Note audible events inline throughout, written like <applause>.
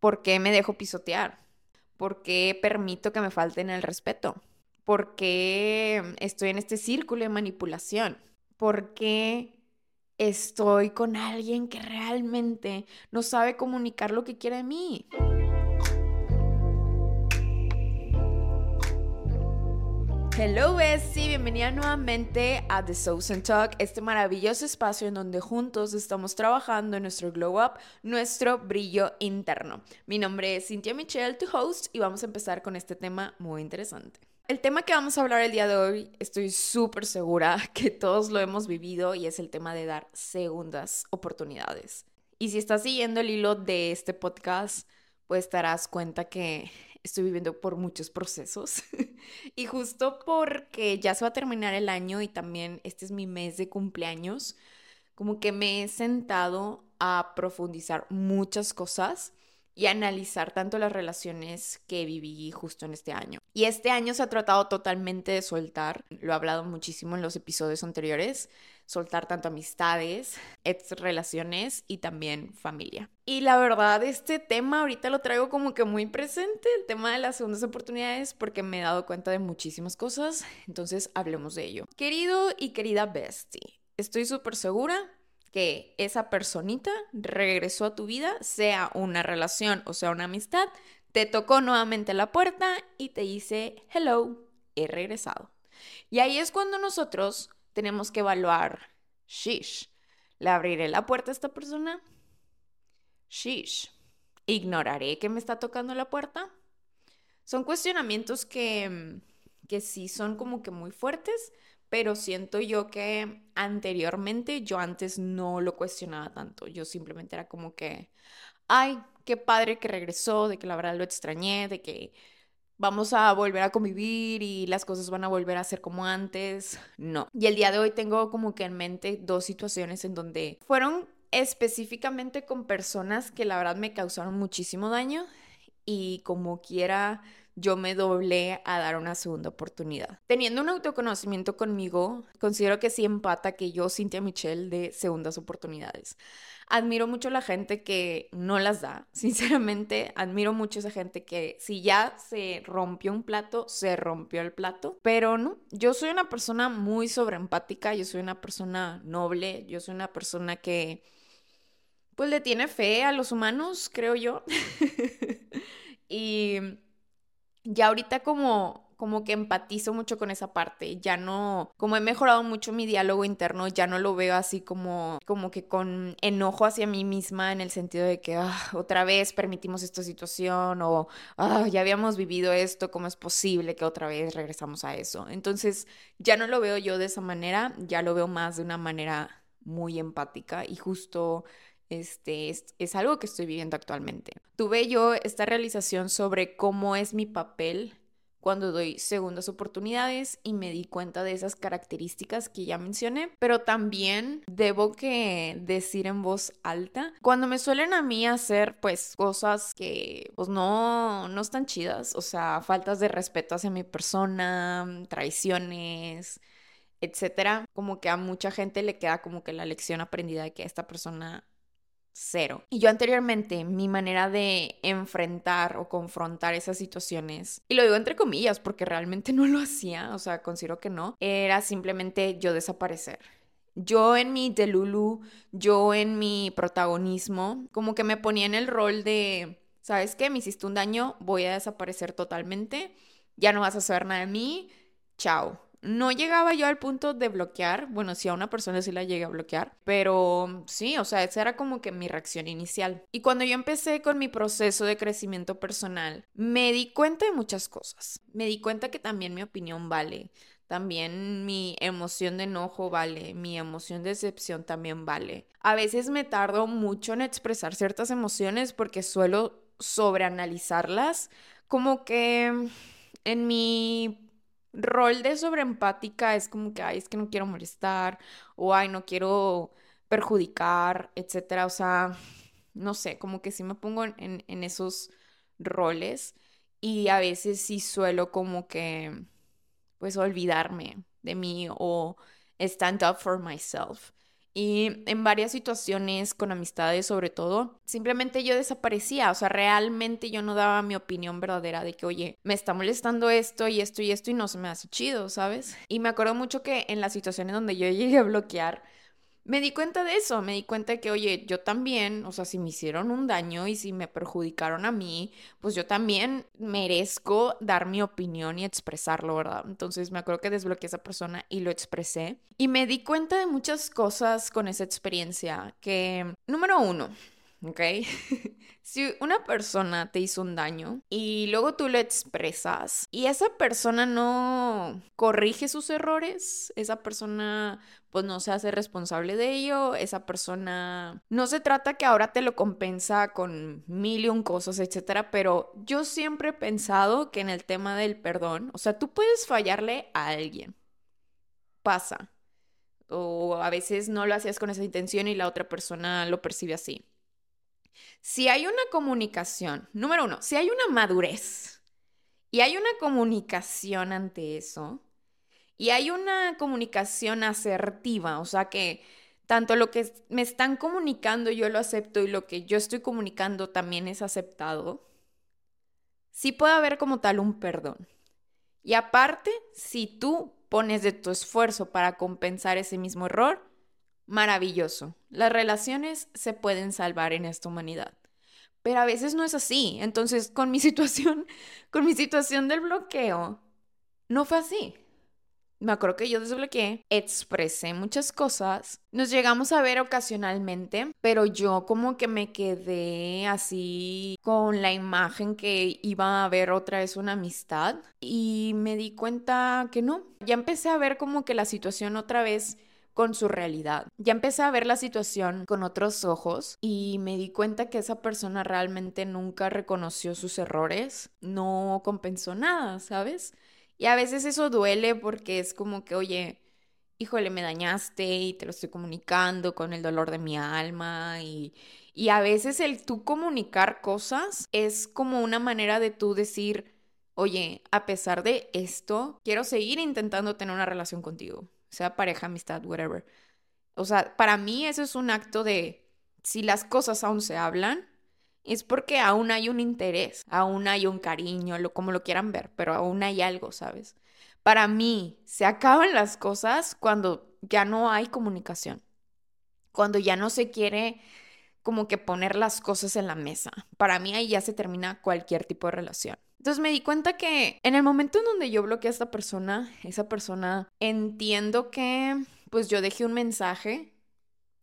¿Por qué me dejo pisotear? ¿Por qué permito que me falten el respeto? ¿Por qué estoy en este círculo de manipulación? ¿Por qué estoy con alguien que realmente no sabe comunicar lo que quiere de mí? Hello Bessie, bienvenida nuevamente a The Souls Talk, este maravilloso espacio en donde juntos estamos trabajando en nuestro glow up, nuestro brillo interno. Mi nombre es Cynthia Michelle, tu host, y vamos a empezar con este tema muy interesante. El tema que vamos a hablar el día de hoy, estoy súper segura <laughs> que todos lo hemos vivido y es el tema de dar segundas oportunidades. Y si estás siguiendo el hilo de este podcast, pues te darás cuenta que estoy viviendo por muchos procesos. <laughs> y justo porque ya se va a terminar el año y también este es mi mes de cumpleaños, como que me he sentado a profundizar muchas cosas y analizar tanto las relaciones que viví justo en este año. Y este año se ha tratado totalmente de soltar, lo he hablado muchísimo en los episodios anteriores, soltar tanto amistades, ex relaciones y también familia. Y la verdad, este tema ahorita lo traigo como que muy presente, el tema de las segundas oportunidades, porque me he dado cuenta de muchísimas cosas, entonces hablemos de ello. Querido y querida bestie, estoy súper segura que esa personita regresó a tu vida, sea una relación o sea una amistad, te tocó nuevamente la puerta y te dice, hello, he regresado. Y ahí es cuando nosotros tenemos que evaluar, shish, ¿le abriré la puerta a esta persona? Shish, ¿ignoraré que me está tocando la puerta? Son cuestionamientos que, que sí son como que muy fuertes, pero siento yo que anteriormente yo antes no lo cuestionaba tanto, yo simplemente era como que, ay, qué padre que regresó, de que la verdad lo extrañé, de que vamos a volver a convivir y las cosas van a volver a ser como antes, no. Y el día de hoy tengo como que en mente dos situaciones en donde fueron específicamente con personas que la verdad me causaron muchísimo daño y como quiera yo me doblé a dar una segunda oportunidad. Teniendo un autoconocimiento conmigo, considero que sí empata que yo, Cintia Michelle, de segundas oportunidades. Admiro mucho la gente que no las da. <laughs> Sinceramente, admiro mucho esa gente que si ya se rompió un plato, se rompió el plato. Pero no, yo soy una persona muy sobreempática, yo soy una persona noble, yo soy una persona que pues le tiene fe a los humanos, creo yo. <laughs> y ya ahorita como como que empatizo mucho con esa parte, ya no, como he mejorado mucho mi diálogo interno, ya no lo veo así como, como que con enojo hacia mí misma en el sentido de que ah, otra vez permitimos esta situación o ah, ya habíamos vivido esto, ¿cómo es posible que otra vez regresamos a eso? Entonces ya no lo veo yo de esa manera, ya lo veo más de una manera muy empática y justo este, es, algo que estoy viviendo actualmente. Tuve yo esta realización sobre cómo es mi papel cuando doy segundas oportunidades y me di cuenta de esas características que ya mencioné, pero también debo que decir en voz alta, cuando me suelen a mí hacer pues cosas que pues no, no están chidas, o sea, faltas de respeto hacia mi persona, traiciones, etcétera, como que a mucha gente le queda como que la lección aprendida de que esta persona cero. Y yo anteriormente, mi manera de enfrentar o confrontar esas situaciones, y lo digo entre comillas porque realmente <laughs> no lo hacía, o sea, considero que no, era simplemente yo desaparecer. Yo en mi Delulu, yo en mi protagonismo, como que me ponía en el rol de, ¿sabes qué? Me hiciste un daño, voy a desaparecer totalmente, ya no vas a saber nada de mí, chao no llegaba yo al punto de bloquear, bueno, si a una persona sí la llegué a bloquear, pero sí, o sea, esa era como que mi reacción inicial. Y cuando yo empecé con mi proceso de crecimiento personal, me di cuenta de muchas cosas. Me di cuenta que también mi opinión vale, también mi emoción de enojo vale, mi emoción de decepción también vale. A veces me tardo mucho en expresar ciertas emociones porque suelo sobreanalizarlas, como que en mi rol de sobreempática es como que, ay, es que no quiero molestar, o ay, no quiero perjudicar, etcétera. O sea, no sé, como que sí me pongo en, en esos roles y a veces sí suelo como que, pues, olvidarme de mí o stand up for myself. Y en varias situaciones, con amistades sobre todo, simplemente yo desaparecía, o sea, realmente yo no daba mi opinión verdadera de que, oye, me está molestando esto y esto y esto y no se me hace chido, ¿sabes? Y me acuerdo mucho que en las situaciones donde yo <laughs> llegué a bloquear, me di cuenta de eso, me di cuenta de que, oye, yo también, o sea, si me hicieron un daño y si me perjudicaron a mí, pues yo también merezco dar mi opinión y expresarlo, ¿verdad? Entonces me acuerdo que desbloqueé a esa persona y lo expresé. Y me di cuenta de muchas cosas con esa experiencia, que, número uno, ¿ok? <laughs> si una persona te hizo un daño y luego tú lo expresas y esa persona no corrige sus errores, esa persona pues no se hace responsable de ello, esa persona no se trata que ahora te lo compensa con mil y un cosas, etcétera, pero yo siempre he pensado que en el tema del perdón, o sea, tú puedes fallarle a alguien. Pasa. O a veces no lo hacías con esa intención y la otra persona lo percibe así. Si hay una comunicación, número uno, si hay una madurez y hay una comunicación ante eso, y hay una comunicación asertiva, o sea que tanto lo que me están comunicando yo lo acepto y lo que yo estoy comunicando también es aceptado, sí puede haber como tal un perdón. Y aparte, si tú pones de tu esfuerzo para compensar ese mismo error, maravilloso. Las relaciones se pueden salvar en esta humanidad. Pero a veces no es así. Entonces, con mi <laughs> situación, con mi situación del bloqueo, no fue así. Me acuerdo que yo desbloqueé, expresé muchas cosas, nos llegamos a ver ocasionalmente, pero yo como que me quedé así con la imagen que iba a haber otra vez una amistad y me di cuenta que no, ya empecé a ver como que la situación otra vez con su realidad. Ya empecé a ver la situación con otros ojos y me di cuenta que esa persona realmente nunca reconoció sus errores, no compensó nada, ¿sabes? Y a veces eso duele porque es como que, oye, híjole, me dañaste y te lo estoy comunicando con el dolor de mi alma y, y a veces el tú comunicar cosas es como una manera de tú decir, oye, a pesar de esto, quiero seguir intentando tener una relación contigo sea pareja, amistad, whatever. O sea, para mí eso es un acto de, si las cosas aún se hablan, es porque aún hay un interés, aún hay un cariño, lo, como lo quieran ver, pero aún hay algo, ¿sabes? Para mí, se acaban las cosas cuando ya no hay comunicación, cuando ya no se quiere como que poner las cosas en la mesa. Para mí ahí ya se termina cualquier tipo de relación. Entonces me di cuenta que en el momento en donde yo bloqueé a esta persona, esa persona entiendo que pues yo dejé un mensaje,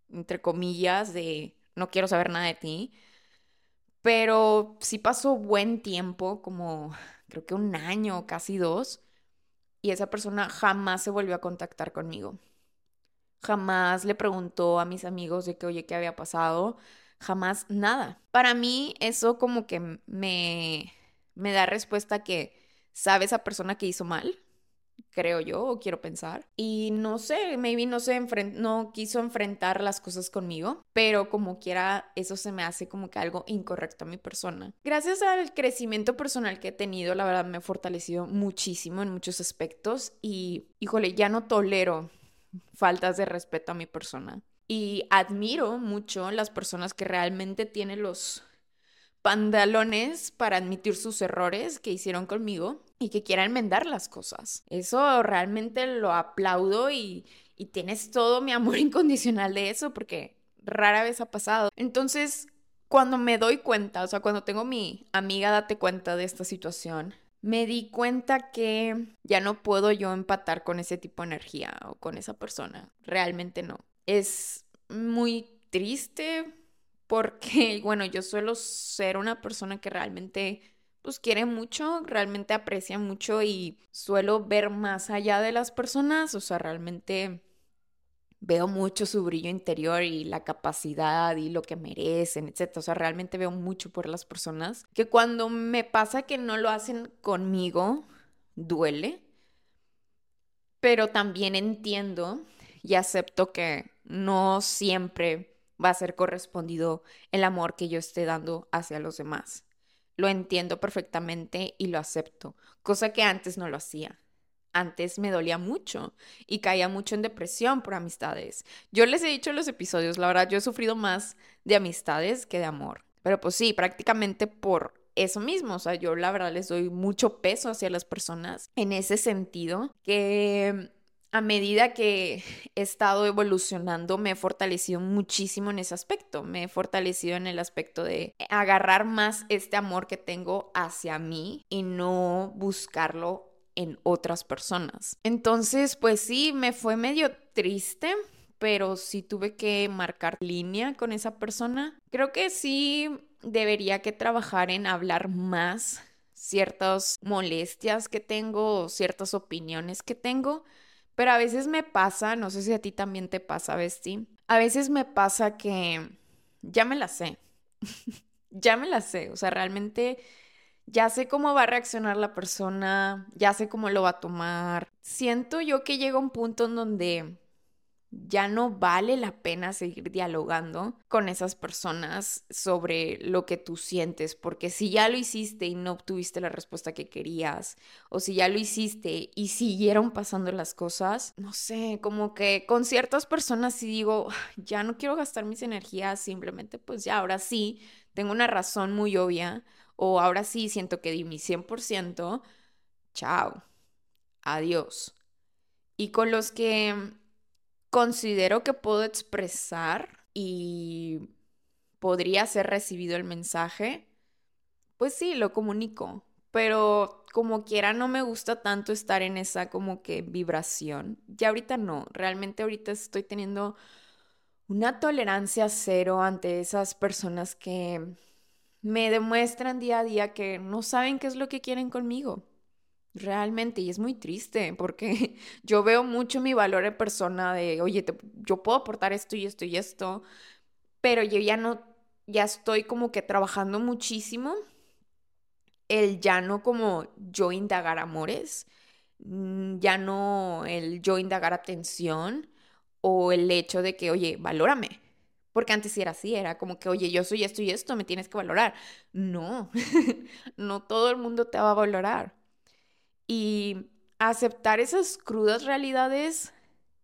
entre comillas, de no quiero saber nada de ti, pero sí pasó buen tiempo, como creo que un año, casi dos, y esa persona jamás se volvió a contactar conmigo. Jamás le preguntó a mis amigos de que, oye, ¿qué había pasado? Jamás nada. Para mí eso como que me me da respuesta que sabe esa persona que hizo mal, creo yo, o quiero pensar. Y no sé, maybe no, se no quiso enfrentar las cosas conmigo, pero como quiera, eso se me hace como que algo incorrecto a mi persona. Gracias al crecimiento personal que he tenido, la verdad me he fortalecido muchísimo en muchos aspectos y, híjole, ya no tolero faltas de respeto a mi persona. Y admiro mucho las personas que realmente tienen los pantalones para admitir sus errores que hicieron conmigo y que quieran enmendar las cosas. Eso realmente lo aplaudo y, y tienes todo mi amor <laughs> incondicional de eso porque rara vez ha pasado. Entonces, cuando me doy cuenta, o sea, cuando tengo mi amiga date cuenta de esta situación, me di cuenta que ya no puedo yo empatar con ese tipo de energía o con esa persona. Realmente no. Es muy triste porque, bueno, yo suelo ser una persona que realmente pues quiere mucho, realmente aprecia mucho y suelo ver más allá de las personas, o sea, realmente veo mucho su brillo interior y la capacidad y lo que merecen, etc. O sea, realmente veo mucho por las personas, que cuando me pasa que no lo hacen conmigo, duele, pero también entiendo y acepto que no siempre va a ser correspondido el amor que yo esté dando hacia los demás. Lo entiendo perfectamente y lo acepto, cosa que antes no lo hacía. antes me dolía mucho y caía mucho en depresión por amistades. Yo les he dicho en los episodios, la verdad, yo he sufrido más de amistades que de amor. Pero pues sí, prácticamente por eso mismo, o sea, yo la verdad les doy mucho peso hacia las personas en ese sentido, que a medida que he estado evolucionando, me he fortalecido muchísimo en ese aspecto. Me he fortalecido en el aspecto de agarrar más este amor que tengo hacia mí y no buscarlo en otras personas. Entonces, pues sí, me fue medio triste, pero sí tuve que marcar línea con esa persona. Creo que sí debería que trabajar en hablar más ciertas molestias que tengo ciertas opiniones que tengo pero a veces me pasa, no sé si a ti también te pasa, Besti, a veces me pasa que ya me la sé, <laughs> ya me la sé, o sea, realmente ya sé cómo va a reaccionar la persona, ya sé cómo lo va a tomar. Siento yo que llega un punto en donde ya no vale la pena seguir dialogando con esas personas sobre lo que tú sientes, porque si ya lo hiciste y no obtuviste la respuesta que querías, o si ya lo hiciste y siguieron pasando las cosas, no sé, como que con ciertas personas sí digo, ya no quiero gastar mis energías, simplemente pues ya ahora sí, tengo una razón muy obvia, o ahora sí siento que di mi 100%, chao, adiós. Y con los que considero que puedo expresar y podría ser recibido el mensaje, pues sí, lo comunico. Pero como quiera, no me gusta tanto estar en esa como que vibración. Ya ahorita no, realmente ahorita estoy teniendo una tolerancia cero ante esas personas que me demuestran día a día que no saben qué es lo que quieren conmigo. Realmente, y es muy triste porque <laughs> yo veo mucho mi valor en persona de, oye, yo puedo aportar esto y esto y esto, pero yo ya no, ya estoy como que trabajando muchísimo el ya no como yo indagar amores, mm, ya no el yo indagar atención o el hecho de que, oye, valórame. Porque antes era así, era como que, oye, yo soy esto y esto, me tienes que valorar. No, <laughs> no todo el mundo te va a valorar. Y aceptar esas crudas realidades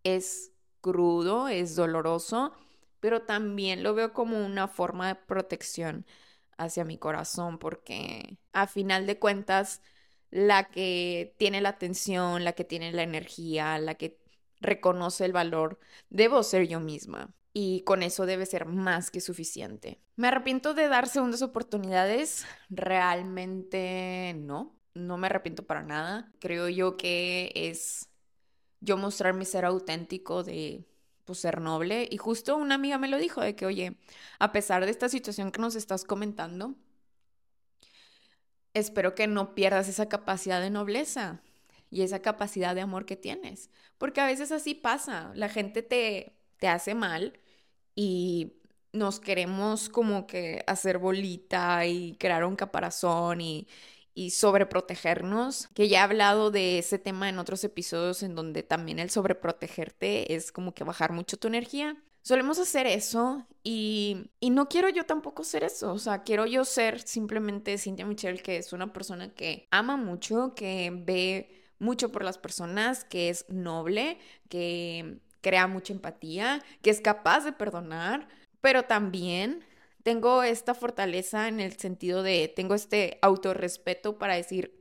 es crudo, es doloroso, pero también lo veo como una forma de protección hacia mi corazón, porque a final de cuentas, la que tiene la atención, la que tiene la energía, la que reconoce el valor, debo ser yo misma. Y con eso debe ser más que suficiente. ¿Me arrepiento de dar segundas oportunidades? Realmente no no me arrepiento para nada. Creo yo que es yo mostrar mi ser auténtico de pues, ser noble. Y justo una amiga me lo dijo, de que, oye, a pesar de esta situación que nos estás comentando, espero que no pierdas esa capacidad de nobleza y esa capacidad de amor que tienes. Porque a veces así pasa, la gente te, te hace mal y nos queremos como que hacer bolita y crear un caparazón y, y sobreprotegernos, que ya he hablado de ese tema en otros episodios en donde también el sobreprotegerte es como que bajar mucho tu energía. Solemos hacer eso y, y no quiero yo tampoco ser eso, o sea, quiero yo ser simplemente Cynthia Michelle, que es una persona que ama mucho, que ve mucho por las personas, que es noble, que crea mucha empatía, que es capaz de perdonar, pero también tengo esta fortaleza en el sentido de, tengo este autorrespeto para decir,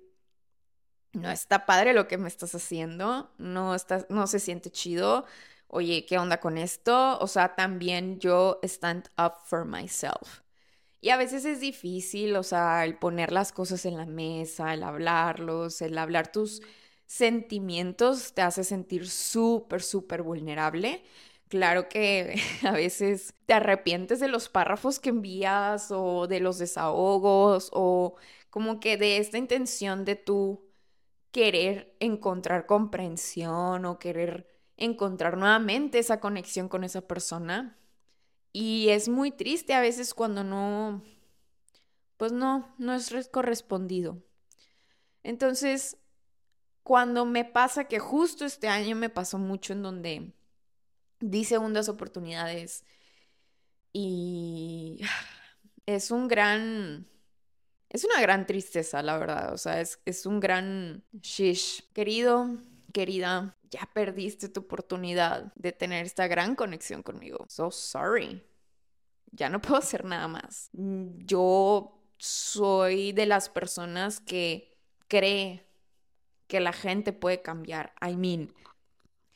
no está padre lo que me estás haciendo, no, está, no se siente chido, oye, ¿qué onda con esto? O sea, también yo stand up for myself. Y a veces es difícil, o sea, el poner las cosas en la mesa, el hablarlos, el hablar tus sentimientos te hace sentir súper, súper vulnerable Claro que <laughs> a veces te arrepientes de los párrafos que envías o de los desahogos o como que de esta intención de tú querer encontrar comprensión o querer encontrar nuevamente esa conexión con esa persona. Y es muy triste a veces cuando no, pues no, no es correspondido. Entonces, cuando me pasa que justo este año me pasó mucho en donde di segundas oportunidades y <sighs> es un gran... Es una gran tristeza, la verdad. O sea, es, es un gran shish. Querido, querida, ya perdiste tu oportunidad de tener esta gran conexión conmigo. So sorry. Ya no puedo hacer nada más. Yo soy de las personas que cree que la gente puede cambiar. I mean,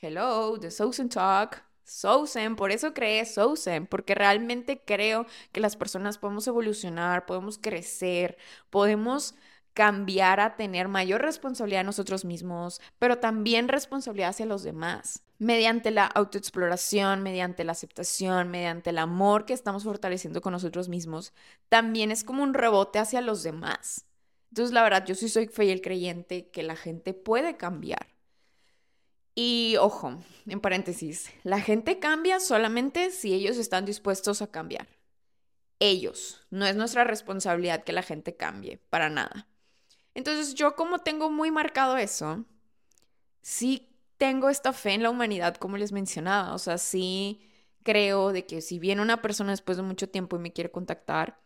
hello, the Southern Talk. Sousen, por eso creé Sousen, porque realmente creo que las personas podemos evolucionar, podemos crecer, podemos cambiar a tener mayor responsabilidad nosotros mismos, pero también responsabilidad hacia los demás, mediante la autoexploración, mediante la aceptación, mediante el amor que estamos fortaleciendo con nosotros mismos, también es como un rebote hacia los demás. Entonces, la verdad, yo sí soy fiel creyente que la gente puede cambiar. Y ojo, en paréntesis, la gente cambia solamente si ellos están dispuestos a cambiar. Ellos. No es nuestra responsabilidad que la gente cambie, para nada. Entonces yo como tengo muy marcado eso, sí tengo esta fe en la humanidad, como les mencionaba. O sea, sí creo de que si viene una persona después de mucho tiempo y me quiere contactar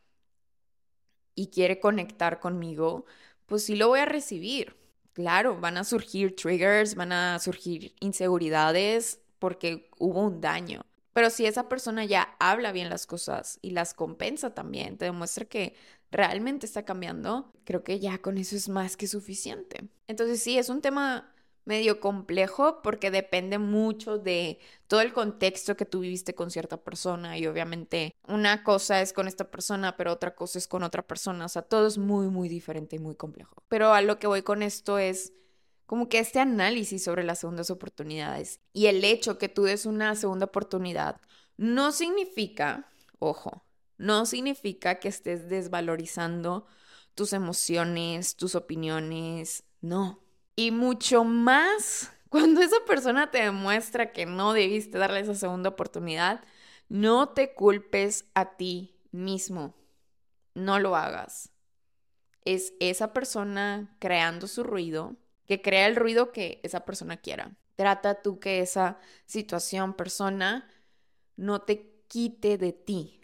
y quiere conectar conmigo, pues sí lo voy a recibir. Claro, van a surgir triggers, van a surgir inseguridades porque hubo un daño. Pero si esa persona ya habla bien las cosas y las compensa también, te demuestra que realmente está cambiando, creo que ya con eso es más que suficiente. Entonces sí, es un tema medio complejo porque depende mucho de todo el contexto que tú viviste con cierta persona y obviamente una cosa es con esta persona, pero otra cosa es con otra persona, o sea, todo es muy, muy diferente y muy complejo. Pero a lo que voy con esto es como que este análisis sobre las segundas oportunidades y el hecho que tú des una segunda oportunidad no significa, ojo, no significa que estés desvalorizando tus emociones, tus opiniones, no y mucho más <laughs> cuando esa persona te demuestra que no debiste darle esa segunda oportunidad, no te culpes a ti mismo. No lo hagas. Es esa persona creando su ruido, que crea el ruido que esa persona quiera. Trata tú que esa situación, persona, no te quite de ti.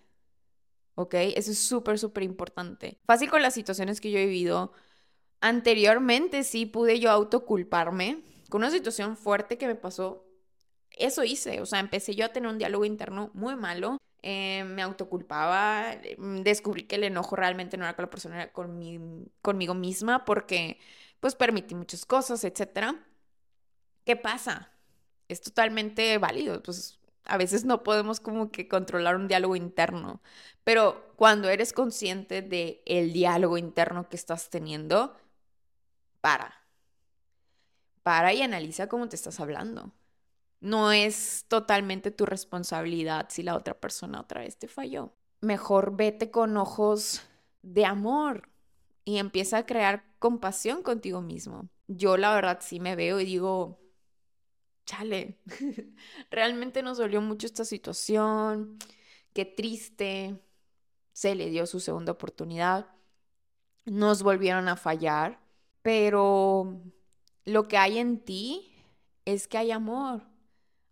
¿Ok? Eso es súper, súper importante. Fácil con las situaciones que yo he vivido Anteriormente sí pude yo autoculparme con una situación fuerte que me pasó. Eso hice, o sea, empecé yo a tener un diálogo interno muy malo. Eh, me autoculpaba, mm, descubrí que el enojo realmente no era con la persona, era con conmigo misma porque pues permití muchas cosas, etc. ¿Qué pasa? Es totalmente válido, pues a veces no podemos como que controlar un diálogo interno, pero cuando eres consciente de el diálogo interno que estás teniendo, para. Para y analiza cómo te estás hablando. No es totalmente tu responsabilidad si la otra persona otra vez te falló. Mejor vete con ojos de amor y empieza a crear compasión contigo mismo. Yo la verdad sí me veo y digo, chale, <laughs> realmente nos dolió mucho esta situación, qué triste, se le dio su segunda oportunidad, nos volvieron a fallar pero lo que hay en ti es que hay amor,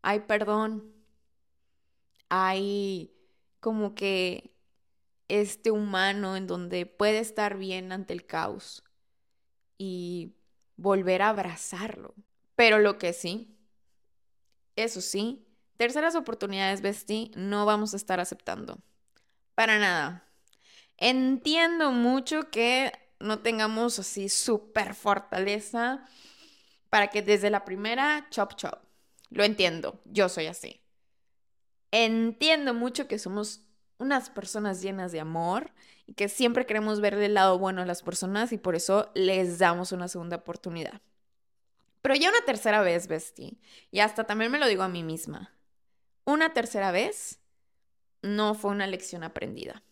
hay perdón, hay como que este humano en donde puede estar bien ante el caos y volver a abrazarlo. Pero lo que sí, eso sí, terceras oportunidades, Bestie, no vamos a estar aceptando. Para nada. Entiendo mucho que no tengamos así súper fortaleza para que desde la primera, chop chop. Lo entiendo, yo soy así. Entiendo mucho que somos unas personas llenas de amor y que siempre queremos ver del lado bueno a las personas y por eso les damos una segunda oportunidad. Pero ya una tercera vez, Bestie, y hasta también me lo digo a mí misma, una tercera vez no fue una lección aprendida.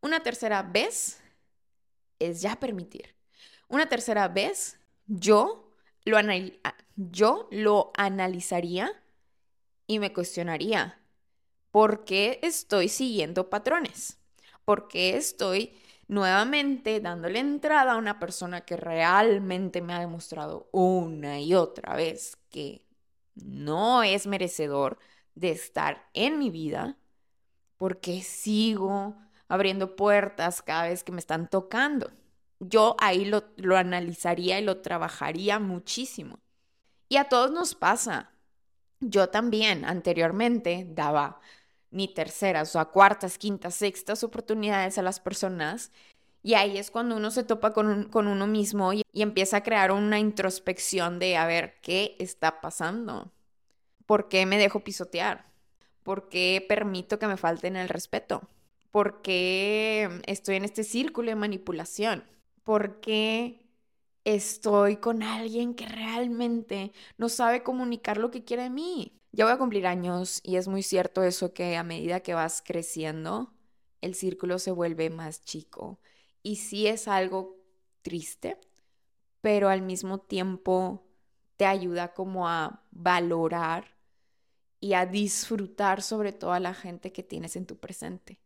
Una tercera vez es ya permitir. Una tercera vez, yo lo, yo lo analizaría y me cuestionaría, ¿por qué estoy siguiendo patrones? ¿Por qué estoy nuevamente dándole entrada a una persona que realmente me ha demostrado una y otra vez que no es merecedor de estar en mi vida? ¿Por qué sigo abriendo puertas cada vez que me están tocando. Yo ahí lo, analizaría y lo trabajaría muchísimo. Y a todos nos pasa. Yo también anteriormente daba ni terceras, o sea, cuartas, quintas, sextas oportunidades a las personas. Y ahí es cuando uno se topa con, con uno mismo y, y empieza a crear una introspección de a ver qué está pasando. ¿Por qué me dejo pisotear? ¿Por qué permito que me falten el respeto? ¿Por qué estoy en este círculo de manipulación? ¿Por qué estoy con alguien que realmente no sabe comunicar lo que quiere de mí? Ya voy a cumplir años y es muy cierto eso que a medida que vas creciendo, el círculo se vuelve más chico. Y sí es algo triste, pero al mismo tiempo te ayuda como a valorar y a disfrutar sobre todo a la gente que tienes en tu presente.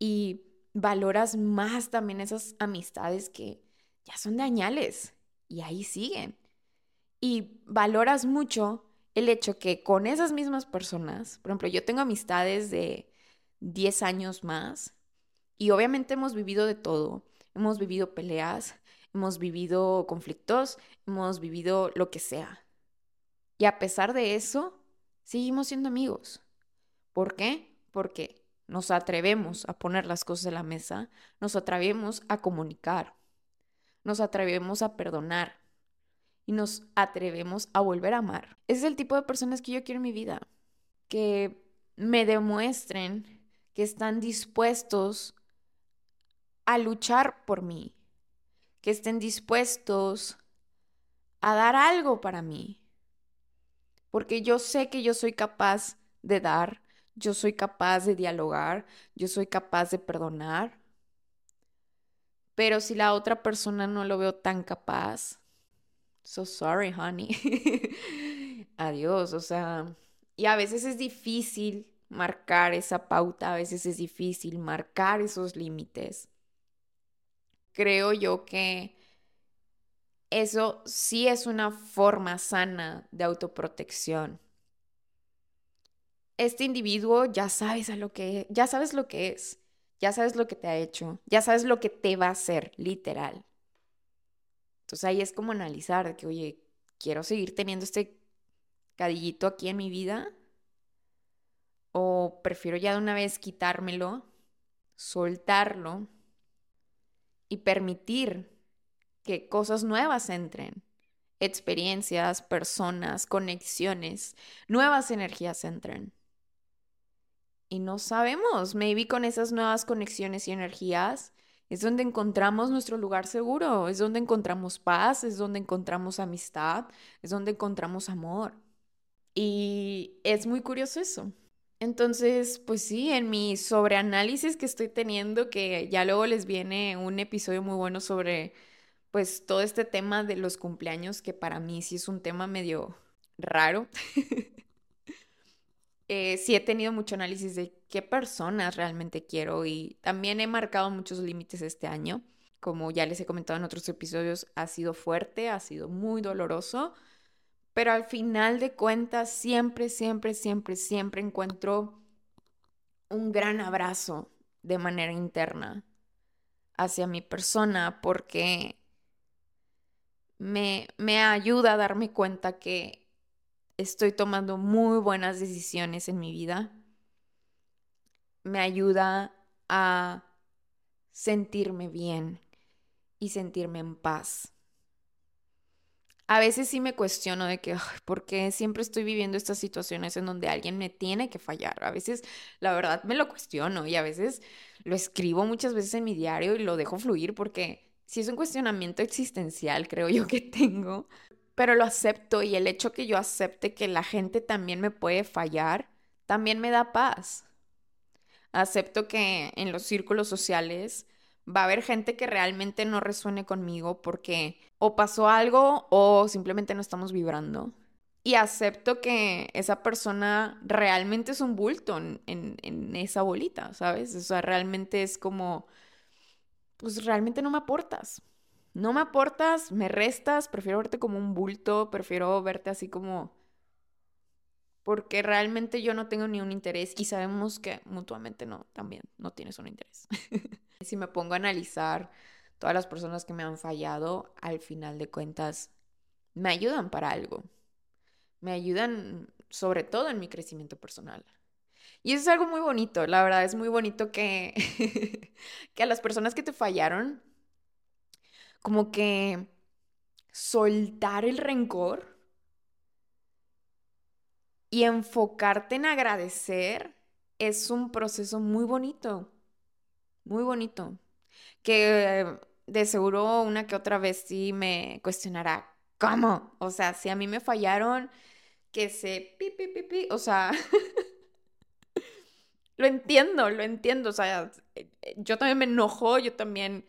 Y valoras más también esas amistades que ya son de añales y ahí siguen. Y valoras mucho el hecho que con esas mismas personas, por ejemplo, yo tengo amistades de 10 años más y obviamente hemos vivido de todo. Hemos vivido peleas, hemos vivido conflictos, hemos vivido lo que sea. Y a pesar de eso, seguimos siendo amigos. ¿Por qué? Porque nos atrevemos a poner las cosas en la mesa, nos atrevemos a comunicar, nos atrevemos a perdonar y nos atrevemos a volver a amar. Ese es el tipo de personas que yo quiero en mi vida, que me demuestren que están dispuestos a luchar por mí, que estén dispuestos a dar algo para mí, porque yo sé que yo soy capaz de dar, yo soy capaz de dialogar, yo soy capaz de perdonar. Pero si la otra persona no lo veo tan capaz, so sorry, honey. <laughs> Adiós, o sea, y a veces es difícil marcar esa pauta, a veces es difícil marcar esos límites. Creo yo que eso sí es una forma sana de autoprotección este individuo ya sabes a lo que ya sabes lo que es, ya sabes lo que te ha hecho, ya sabes lo que te va a hacer, literal. Entonces ahí es como analizar que, oye, quiero seguir teniendo este cadillito aquí en mi vida o prefiero ya de una vez quitármelo, soltarlo y permitir que cosas nuevas entren, experiencias, personas, conexiones, nuevas energías entren y no sabemos. Maybe con esas nuevas conexiones y energías es donde encontramos nuestro lugar seguro, es donde encontramos paz, es donde encontramos amistad, es donde encontramos amor. Y es muy curioso eso. Entonces, pues sí, en mi sobreanálisis que estoy teniendo, que ya luego les viene un episodio muy bueno sobre, pues, todo este tema de los cumpleaños, que para mí sí es un tema medio raro. <laughs> Eh, sí he tenido mucho análisis de qué personas realmente quiero y también he marcado muchos límites este año. Como ya les he comentado en otros episodios, ha sido fuerte, ha sido muy doloroso, pero al final de cuentas siempre, siempre, siempre, siempre encuentro un gran abrazo de manera interna hacia mi persona porque me, me ayuda a darme cuenta que estoy tomando muy buenas decisiones en mi vida. Me ayuda a sentirme bien y sentirme en paz. A veces sí me cuestiono de que, ¿por qué siempre estoy viviendo estas situaciones en donde alguien me tiene que fallar? A veces, la verdad, me lo cuestiono y a veces lo escribo muchas veces en mi diario y lo dejo fluir porque si es un cuestionamiento existencial, creo yo que tengo, pero lo acepto y el hecho que yo acepte que la gente también me puede fallar, también me da paz. Acepto que en los círculos sociales va a haber gente que realmente no resuene conmigo porque o pasó algo o simplemente no estamos vibrando. Y acepto que esa persona realmente es un bulto en, esa bolita, ¿sabes? O sea, realmente es como, pues realmente no me aportas no me aportas, me restas, prefiero verte como un bulto, prefiero verte así como... Porque realmente yo no tengo ni un interés y sabemos que mutuamente no, también no tienes un interés. <laughs> si me pongo a analizar todas las personas que me han fallado, al final de cuentas, me ayudan para algo. me ayudan sobre todo en mi crecimiento personal. Y eso es algo muy bonito, la verdad es muy bonito que, <laughs> que a las personas que te fallaron, como que soltar el rencor y enfocarte en agradecer es un proceso muy bonito, muy bonito, que de seguro una que otra vez sí me cuestionará, ¿cómo? O sea, si a mí me fallaron, que se pi, pi, pi, pi, o sea, <laughs> lo entiendo, lo entiendo, o sea, eh, eh, yo también me enojo, yo también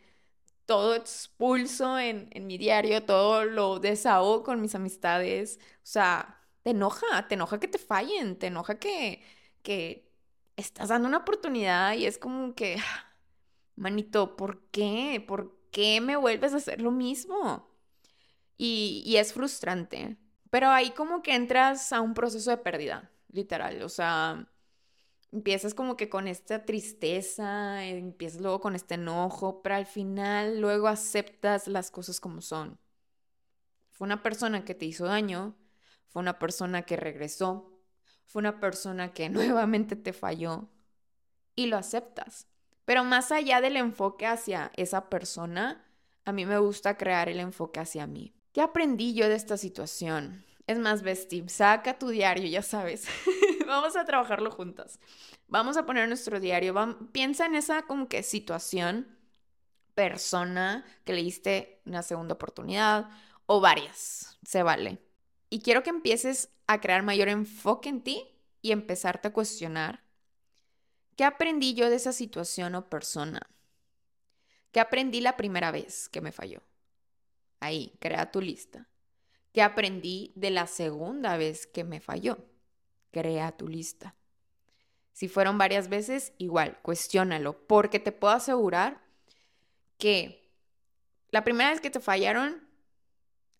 todo expulso en, en mi diario, todo lo desahogo con mis amistades, o sea, te enoja, te enoja que te fallen, te enoja que, que estás dando una oportunidad y es como que, <sighs> manito, ¿por qué? ¿Por qué me vuelves a hacer lo mismo? Y, y es frustrante, pero ahí como que entras a un proceso de pérdida, literal, o sea, empiezas como que con esta tristeza, empiezas luego con este enojo, pero al final luego aceptas las cosas como son. Fue una persona que te hizo daño, fue una persona que regresó, fue una persona que <laughs> nuevamente te falló y lo aceptas. Pero más allá del enfoque hacia esa persona, a mí me gusta crear el enfoque hacia mí. ¿Qué aprendí yo de esta situación? Es más, Besti, saca tu diario, ya sabes. <laughs> Vamos a trabajarlo juntas. Vamos a poner nuestro diario. piensa en esa como que situación, persona que le diste una segunda oportunidad o varias. Se vale. Y quiero que empieces a crear mayor enfoque en ti y empezarte a cuestionar. ¿Qué aprendí yo de esa situación o persona? ¿Qué aprendí la primera vez que me falló? Ahí, crea tu lista. ¿Qué aprendí de la segunda vez que me falló? Crea tu lista. Si fueron varias veces, igual, cuestiónalo, porque te puedo asegurar que la primera vez que te fallaron,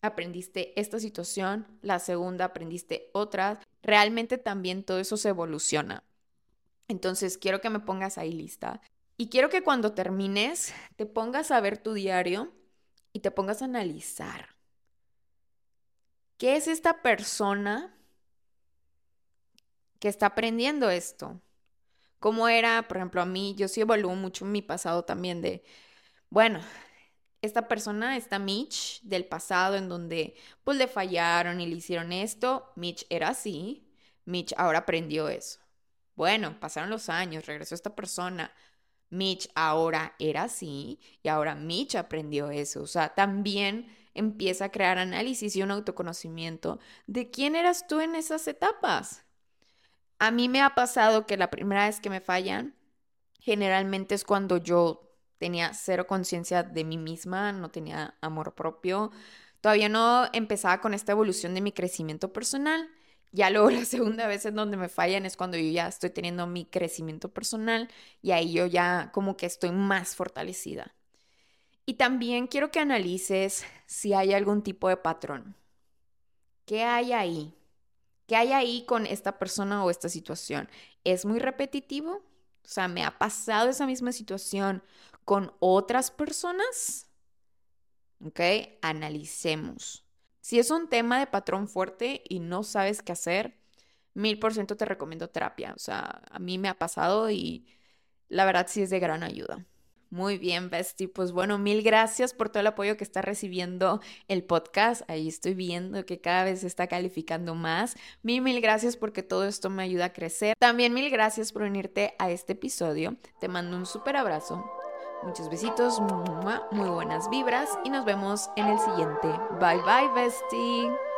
aprendiste esta situación, la segunda aprendiste otra. Realmente también todo eso se evoluciona. Entonces, quiero que me pongas ahí lista. Y quiero que cuando termines, te pongas a ver tu diario y te pongas a analizar ¿Qué es esta persona que está aprendiendo esto? ¿Cómo era, por ejemplo, a mí? Yo sí evalúo mucho mi pasado también de, bueno, esta persona, esta Mitch del pasado en donde pues le fallaron y le hicieron esto, Mitch era así, Mitch ahora aprendió eso. Bueno, pasaron los años, regresó esta persona, Mitch ahora era así y ahora Mitch aprendió eso. O sea, también empieza a crear análisis y un autoconocimiento de quién eras tú en esas etapas. A mí me ha pasado que la primera vez que me fallan, generalmente es cuando yo tenía cero conciencia de mí misma, no tenía amor propio, todavía no empezaba con esta evolución de mi crecimiento personal. Ya luego <laughs> la segunda vez en donde me fallan es cuando yo ya estoy teniendo mi crecimiento personal y ahí yo ya como que estoy más fortalecida. Y también quiero que analices si hay algún tipo de patrón. ¿Qué hay ahí? ¿Qué hay ahí con esta persona o esta situación? ¿Es muy repetitivo? O sea, ¿me ha pasado esa misma situación con otras personas? ¿Ok? Analicemos. Si es un tema de patrón fuerte y no sabes qué hacer, mil por ciento te recomiendo terapia. O sea, a mí me ha pasado y la verdad sí es de gran ayuda. Muy bien, Bestie. Pues bueno, mil gracias por todo el apoyo que está recibiendo el podcast. Ahí estoy viendo que cada vez se está calificando más. Mil, mil gracias porque todo esto me ayuda a crecer. También mil gracias por unirte a este episodio. Te mando un súper abrazo. Muchos besitos, muy buenas vibras y nos vemos en el siguiente. Bye bye, Bestie.